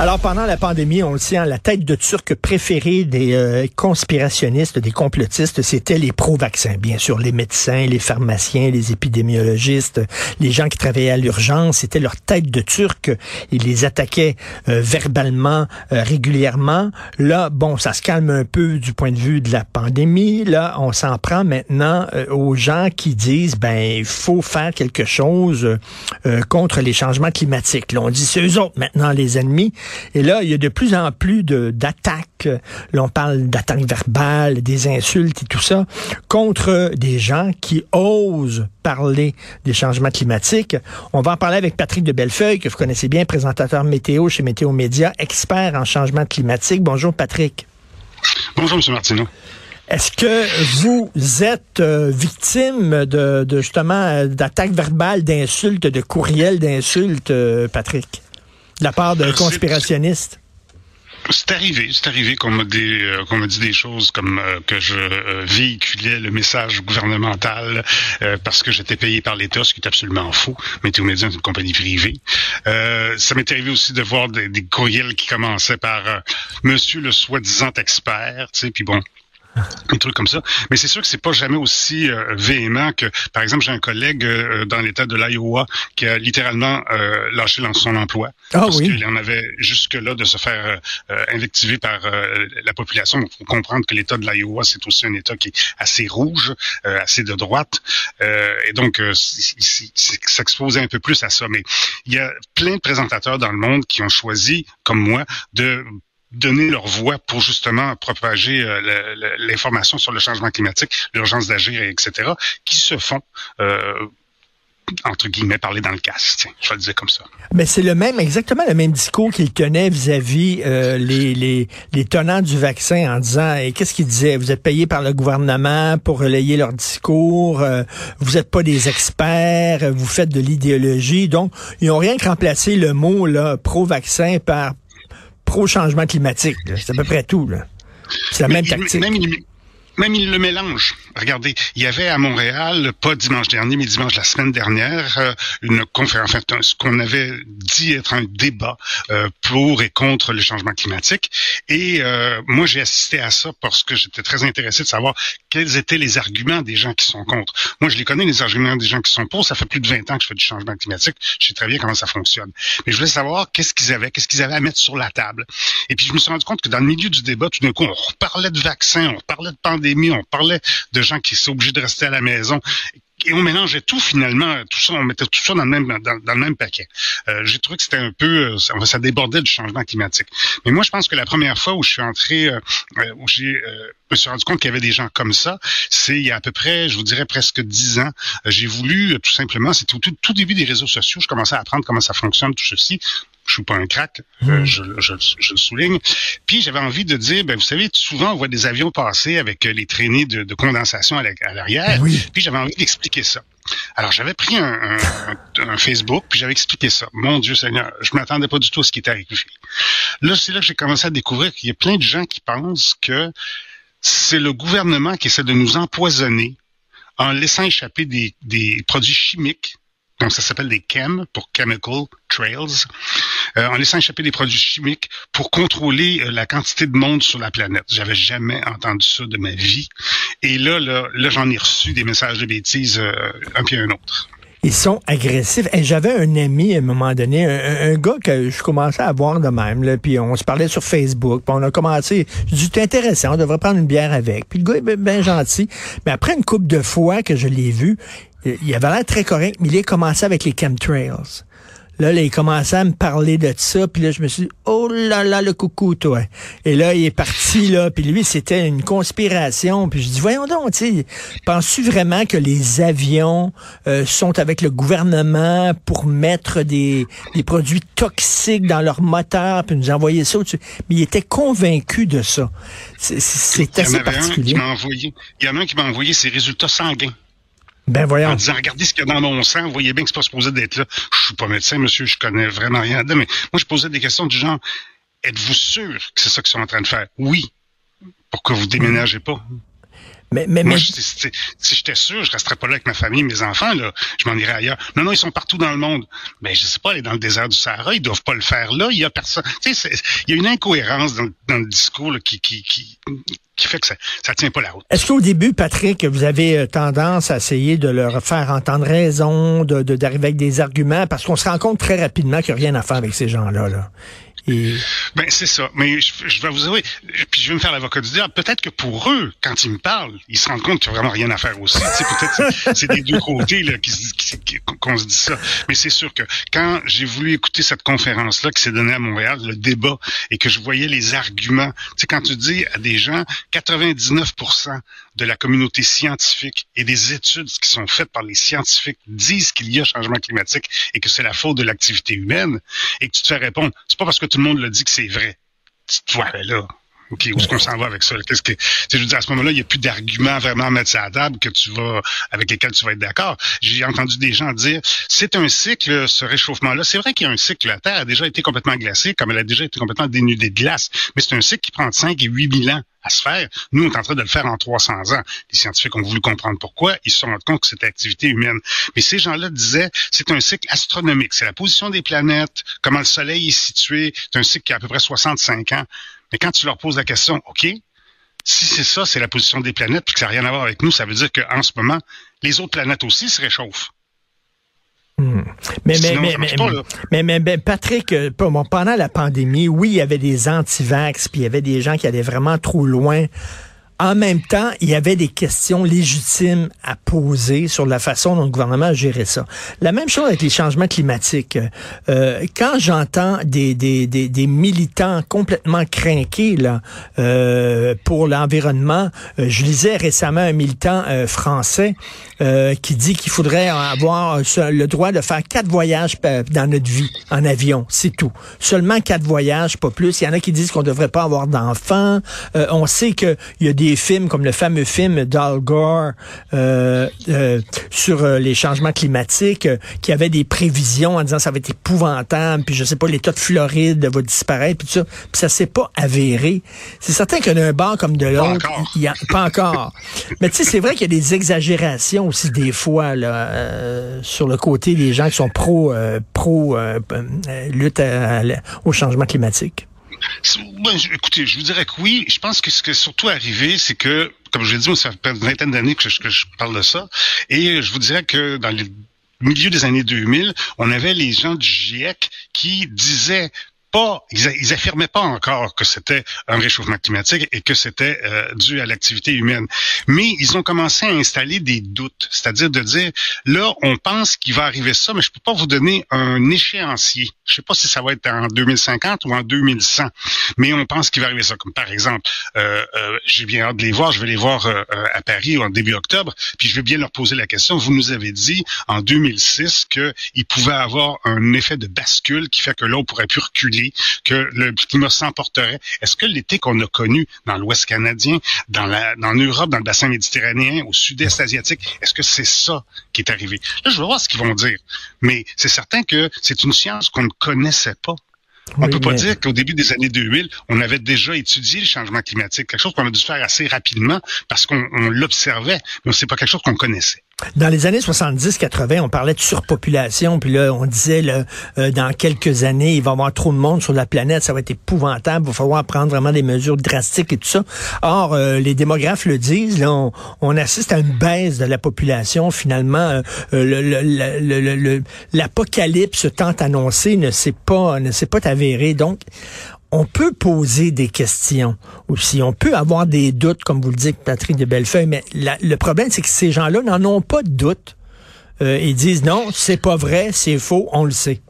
Alors, pendant la pandémie, on le sait, hein, la tête de turc préférée des euh, conspirationnistes, des complotistes, c'était les pro-vaccins. Bien sûr, les médecins, les pharmaciens, les épidémiologistes, les gens qui travaillaient à l'urgence, c'était leur tête de turc. Ils les attaquaient euh, verbalement, euh, régulièrement. Là, bon, ça se calme un peu du point de vue de la pandémie. Là, on s'en prend maintenant aux gens qui disent, ben, il faut faire quelque chose contre les changements climatiques. Là, on dit, c'est eux autres maintenant les ennemis. Et là, il y a de plus en plus d'attaques. Là, on parle d'attaques verbales, des insultes et tout ça contre des gens qui osent parler des changements climatiques. On va en parler avec Patrick de Bellefeuille, que vous connaissez bien, présentateur météo chez Météo Média, expert en changement climatique. Bonjour, Patrick. Bonjour, M. Martineau. Est-ce que vous êtes euh, victime de, justement euh, d'attaques verbales, d'insultes, de courriels d'insultes, euh, Patrick? De la part de euh, conspirationnistes? C'est arrivé, c'est arrivé qu'on me dit, euh, qu'on me dit des choses comme euh, que je véhiculais le message gouvernemental parce que j'étais payé par l'État, ce qui est absolument faux. Météo Média est une compagnie privée. ça m'est arrivé aussi de voir des, des courriels qui commençaient par Monsieur le soi-disant expert, tu sais, puis bon, des trucs comme ça. Mais c'est sûr que c'est pas jamais aussi euh, véhément que, par exemple, j'ai un collègue euh, dans l'État de l'Iowa qui a littéralement euh, lâché son emploi ah, parce oui. qu'il en avait jusque-là de se faire invectiver par la population. Il faut comprendre que l'État de l'Iowa, c'est aussi un État qui est assez rouge, assez de droite, et donc s'exposer un peu plus à ça. Mais il y a plein de présentateurs dans le monde qui ont choisi, comme moi, de donner leur voix pour justement propager euh, l'information sur le changement climatique, l'urgence d'agir, etc., qui se font euh, entre guillemets, parler dans le casque. Je vais le dire comme ça. Mais c'est le même, exactement le même discours qu'il tenait vis-à-vis euh, les, les, les, tenants du vaccin en disant, et qu'est-ce qu'il disait? Vous êtes payés par le gouvernement pour relayer leur discours, vous n'êtes pas des experts, vous faites de l'idéologie. Donc, ils n'ont rien que remplacé le mot pro-vaccin par pro-changement climatique. C'est à peu près tout. C'est la même tactique. Même il le mélange. Regardez, il y avait à Montréal, pas dimanche dernier, mais dimanche la semaine dernière, euh, une conférence, enfin, ce qu'on avait dit être un débat euh, pour et contre le changement climatique. Et euh, moi, j'ai assisté à ça parce que j'étais très intéressé de savoir quels étaient les arguments des gens qui sont contre. Moi, je les connais, les arguments des gens qui sont pour. Ça fait plus de 20 ans que je fais du changement climatique. Je sais très bien comment ça fonctionne. Mais je voulais savoir qu'est-ce qu'ils avaient, qu'est-ce qu'ils avaient à mettre sur la table. Et puis, je me suis rendu compte que dans le milieu du débat, tout d'un coup, on reparlait de vaccins, on reparlait de pandémie, on parlait de gens qui sont obligés de rester à la maison et on mélangeait tout finalement, tout ça, on mettait tout ça dans le même paquet. Euh, j'ai trouvé que c'était un peu, euh, ça, débordait du changement climatique. Mais moi, je pense que la première fois où je suis entré, euh, où j'ai me suis rendu compte qu'il y avait des gens comme ça, c'est il y a à peu près, je vous dirais presque dix ans. j'ai voulu tout simplement, c'était au tout, tout, début des réseaux sociaux, je commençais à apprendre comment ça fonctionne tout ceci je suis pas un crack, euh, hmm. je, je, je, le souligne. Puis j'avais envie de dire, ben vous savez, souvent on voit des avions passer avec euh, les traînées de, de condensation à l'arrière. Puis j'avais envie d'expliquer ça. Alors j'avais pris un, un, Facebook, puis j'avais expliqué ça. Mon Dieu Seigneur, je m'attendais pas du tout à ce qui était arrivé. Là, c'est là que j'ai commencé à découvrir qu'il y a plein de gens qui pensent que c'est le gouvernement qui essaie de nous empoisonner en laissant échapper des, des produits chimiques donc, ça s'appelle des CHEM pour Chemical Trails, euh, en laissant échapper des produits chimiques pour contrôler euh, la quantité de monde sur la planète. J'avais jamais entendu ça de ma vie. Et là, là, là j'en ai reçu des messages de bêtises euh, un puis un autre. Ils sont agressifs. Et j'avais un ami à un moment donné, un, gars que je commençais à voir de même, là, puis on se parlait sur Facebook, puis on a commencé, je dis, c'est intéressant, on devrait prendre une bière avec. Puis le gars est bien gentil. Mais après une couple de fois que je l'ai vu, il avait l'air très correct, mais il a commencé avec les chemtrails. Là, là, il commençait à me parler de ça, puis là, je me suis dit, oh là là, le coucou, toi. Et là, il est parti, là, puis lui, c'était une conspiration. Puis je dis, voyons donc, tu penses-tu vraiment que les avions euh, sont avec le gouvernement pour mettre des, des produits toxiques dans leur moteur, puis nous envoyer ça au-dessus? Mais il était convaincu de ça. C'est assez particulier. il y en a un qui m'a envoyé ses résultats sanguins. Ben voyons. En disant, regardez ce qu'il y a dans mon sang, vous voyez bien que c'est pas supposé d'être là. Je suis pas médecin, monsieur, je connais vraiment rien de mais moi, je posais des questions du genre, êtes-vous sûr que c'est ça qu'ils sont en train de faire? Oui. Pour que vous déménagez pas. Mais, mais, Moi, si, j'étais sûr, je resterais pas là avec ma famille, mes enfants, là, je m'en irais ailleurs. Non, non, ils sont partout dans le monde. Mais je sais pas, aller dans le désert du Sahara, ils doivent pas le faire là. Il y a personne. Tu sais, il y a une incohérence dans, dans le discours là, qui, qui, qui, Est-ce qu'au début, Patrick, vous avez euh, tendance à essayer de leur faire entendre raison, de d'arriver avec des arguments, parce qu'on se rend compte très rapidement qu'il n'y a rien à faire avec ces gens-là. Là. Ben c'est ça. Mais je, vais vous avouer, puis je vais me faire l'avocat du diable. Peut-être que pour eux, quand ils me parlent, ils se rendent compte qu'il n'y a vraiment rien à faire aussi. peut-être c'est des deux côtés là qu'on se dit ça. Mais c'est sûr que quand j'ai voulu écouter cette conférence-là qui s'est donnée à Montréal, le débat, et que je voyais les arguments, tu sais, quand tu dis à des gens, 99% de la communauté scientifique et des études qui sont faites par les scientifiques disent qu'il y a changement climatique et que c'est la faute de l'activité humaine, et que tu te fais répondre, c'est pas parce que tout le monde le dit que c'est vrai. Tu te vois là. OK, où est-ce qu'on s'en va avec ça? Qu'est-ce que, je veux dire, à ce moment-là, il n'y a plus d'arguments vraiment à mettre sur la table que tu vas, avec lesquels tu vas être d'accord. J'ai entendu des gens dire, c'est un cycle, ce réchauffement-là. C'est vrai qu'il y a un cycle. La Terre a déjà été complètement glacée, comme elle a déjà été complètement dénudée de glace. Mais c'est un cycle qui prend 5 et 8 000 ans à se faire. Nous, on est en train de le faire en 300 ans. Les scientifiques ont voulu comprendre pourquoi. Ils se sont rendus compte que c'était activité humaine. Mais ces gens-là disaient, c'est un cycle astronomique. C'est la position des planètes, comment le Soleil est situé. C'est un cycle qui a à peu près 65 ans. Mais quand tu leur poses la question, OK, si c'est ça, c'est la position des planètes, puis que ça n'a rien à voir avec nous, ça veut dire qu'en ce moment, les autres planètes aussi se réchauffent. Hmm. Mais, mais, mais, mais, mais, Patrick, euh, pendant la pandémie, oui, il y avait des anti-vax, puis il y avait des gens qui allaient vraiment trop loin en même temps, il y avait des questions légitimes à poser sur la façon dont le gouvernement a géré ça. La même chose avec les changements climatiques. Euh, quand j'entends des, des, des, des, militants complètement craqués là, euh, pour l'environnement, euh, je lisais récemment un militant euh, français euh, qui dit qu'il faudrait avoir le droit de faire quatre voyages dans notre vie en avion, c'est tout. Seulement quatre voyages, pas plus. Il y en a qui disent qu'on devrait pas avoir d'enfants. on sait qu'il y a des films comme le fameux film d'Al Gore euh, euh, sur euh, les changements climatiques, qui avait des prévisions en disant ça va être épouvantable, puis je sais pas, l'État de Floride va disparaître, puis ça, puis ça s'est pas avéré. C'est certain qu'il y a un bar comme de l'autre. Pas encore. Mais tu sais, c'est vrai qu'il y a des exagérations aussi des fois là, sur le côté des gens qui sont pro, pro lutte au changement climatique. Écoutez, je vous dirais que oui. Je pense que ce qui est surtout arrivé, c'est que, comme je l'ai dit, ça fait une vingtaine d'années que je, que je parle de ça. Et je vous dirais que dans le milieu des années 2000, on avait les gens du GIEC qui disaient pas, ils, affirmaient pas encore que c'était un réchauffement climatique et que c'était euh, dû à l'activité humaine. Mais ils ont commencé à installer des doutes, c'est-à-dire de dire là, on pense qu'il va arriver ça, mais je peux pas vous donner un échéancier. Je sais pas si ça va être en 2050 ou en 2100, mais on pense qu'il va arriver ça. Comme par exemple, euh, euh, j'ai bien hâte de les voir. Je vais les voir euh, à Paris en début octobre, puis je vais bien leur poser la question. Vous nous avez dit en 2006 qu'il pouvait avoir un effet de bascule qui fait que on pourrait plus reculer que le climat s'emporterait. Est-ce que l'été qu'on a connu dans l'Ouest canadien, dans la, dans l'Europe, dans le bassin méditerranéen, au sud-est asiatique, est-ce que c'est ça qui est arrivé? Là, je vais voir ce qu'ils vont dire. Mais c'est certain que c'est une science qu'on ne connaissait pas. On ne peut pas dire qu'au début des années 2000, on avait déjà étudié le changement climatique, quelque chose qu'on a dû faire assez rapidement parce qu'on l'observait, mais c'est pas quelque chose qu'on connaissait. Dans les années 70-80, on parlait de surpopulation, puis là, on disait, là, euh, dans quelques années, il va y avoir trop de monde sur la planète, ça va être épouvantable, il va falloir prendre vraiment des mesures drastiques et tout ça. Or, euh, les démographes le disent, là, on, assiste à une baisse de la population. Finalement, euh, l'apocalypse tant annoncé ne s'est pas, ne s'est pas avéré. Donc, on peut poser des questions aussi. On peut avoir des doutes, comme vous le dites, Patrick de Bellefeuille, mais le problème, c'est que ces gens-là n'en ont pas de doute. Euh, ils disent non, c'est pas vrai, c'est faux, on le sait.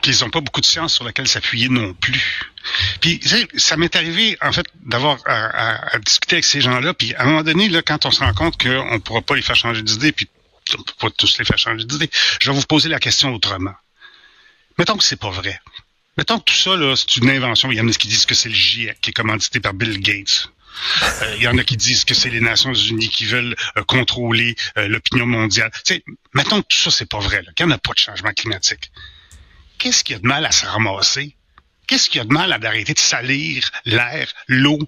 Qu'ils n'ont pas beaucoup de science sur laquelle s'appuyer non plus. Puis ça m'est arrivé en fait d'avoir à, discuter avec ces gens-là. Puis à un moment donné, là, quand on se rend compte qu'on ne pourra pas les faire changer d'idée, puis on ne peut pas tous les faire changer d'idée, je vais vous poser la question autrement. Mettons que c'est pas vrai. Mettons que tout ça, là, c'est une invention. Il y en a qui disent que c'est le GIEC qui est commandité par Bill Gates. Euh, il y en a qui disent que c'est les Nations Unies qui veulent euh, contrôler euh, l'opinion mondiale. sais, mettons que tout ça, c'est pas vrai, qu'il n'y en a pas de changement climatique. Qu'est-ce qu'il y a de mal à se ramasser? Qu'est-ce qu'il y a de mal à d'arrêter de salir l'air, l'eau,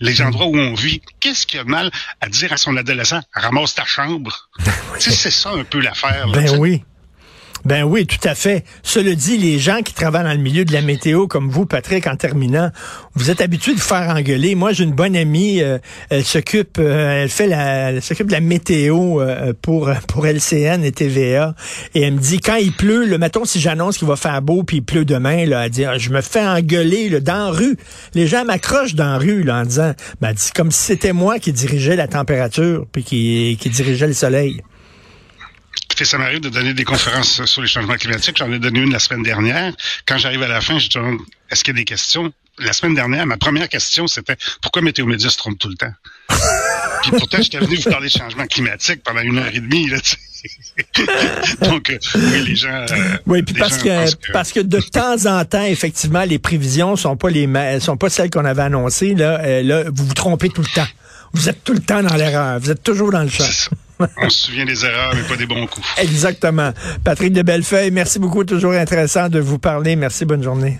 les endroits où on vit? Qu'est-ce qu'il y a de mal à dire à son adolescent, ramasse ta chambre? tu sais, c'est ça un peu l'affaire. Ben oui. Ben oui, tout à fait. Cela dit, les gens qui travaillent dans le milieu de la météo, comme vous, Patrick, en terminant, vous êtes habitués de faire engueuler. Moi, j'ai une bonne amie, euh, elle s'occupe, euh, elle fait la, elle s'occupe de la météo euh, pour pour LCN et TVA, et elle me dit quand il pleut, le mettons si j'annonce qu'il va faire beau puis il pleut demain, là, elle dit, ah, je me fais engueuler là, dans rue. Les gens m'accrochent dans rue là, en disant, ben, dit comme si c'était moi qui dirigeais la température puis qui qui dirigeait le soleil ça m'arrive de donner des conférences sur les changements climatiques. J'en ai donné une la semaine dernière. Quand j'arrive à la fin, je demande est-ce qu'il y a des questions? La semaine dernière, ma première question, c'était pourquoi Météo Média se trompe tout le temps? Puis pourtant, j'étais venu vous parler de changement climatique pendant une heure et demie. Là, Donc, euh, oui, les gens. Euh, oui, puis parce que, parce que de temps en temps, effectivement, les prévisions sont pas les sont pas celles qu'on avait annoncées. Là, euh, là, vous vous trompez tout le temps. Vous êtes tout le temps dans l'erreur. Vous êtes toujours dans le champ. On se souvient des erreurs, mais pas des bons coups. Exactement. Patrick de Bellefeuille, merci beaucoup. Toujours intéressant de vous parler. Merci. Bonne journée.